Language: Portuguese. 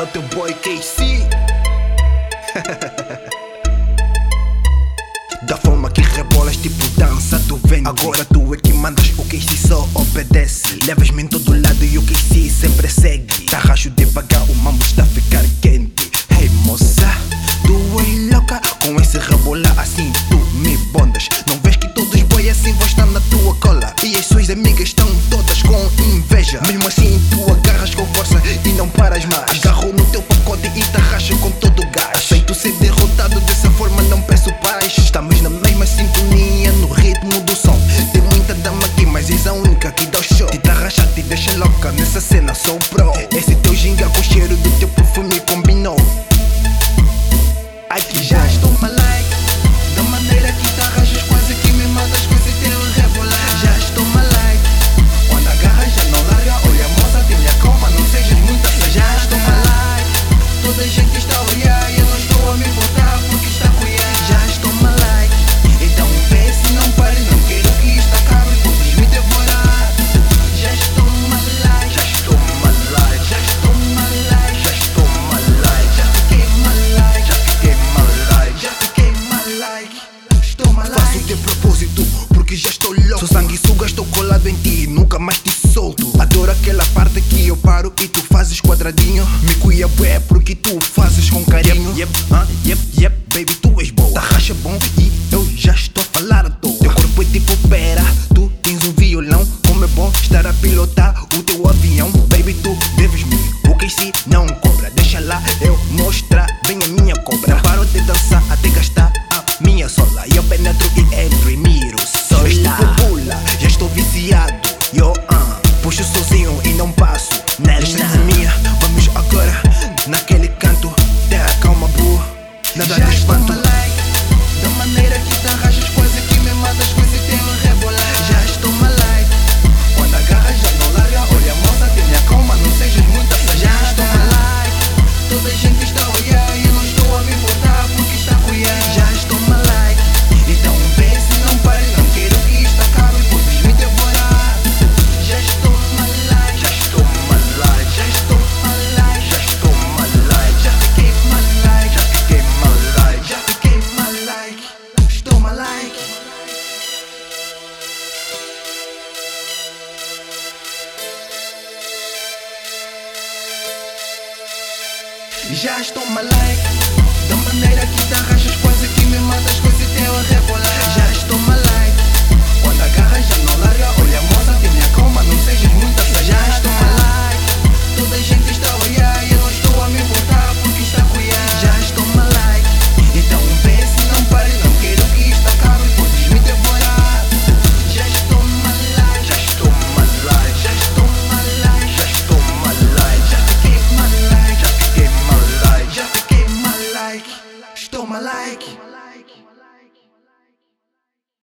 É o teu boy KC. da forma que rebolas, tipo dança do vento. Agora tu é que mandas, o KC só obedece. Levas-me em todo lado e o KC sempre segue. Tá Tarracho devagar, o mambo está a ficar quente. Hey moça, tu é louca com esse rebolar assim, tu me bondas. Não paras mais. Agarro no teu pacote e te arrasto com todo o gás. Aceito ser derrotado, dessa forma não peço paz. Estamos na mesma sintonia, no ritmo do som. Tem muita dama aqui, mas és a única que dá o show. Te dá te deixa louca, nessa cena sou o pro. Esse teu ginga com o cheiro do teu perfume combinou. Ai que já de propósito, porque já estou louco. Sou sanguessuga, estou colado em ti, nunca mais te solto. Adoro aquela parte que eu paro e tu fazes quadradinho. Me cuia bué, porque tu fazes com carinho. Yep, yep, yep. Naquele canto, terra calma, bro. Nada de espanto. Já estou malaico Da maneira que te arrachas quase que me matas like.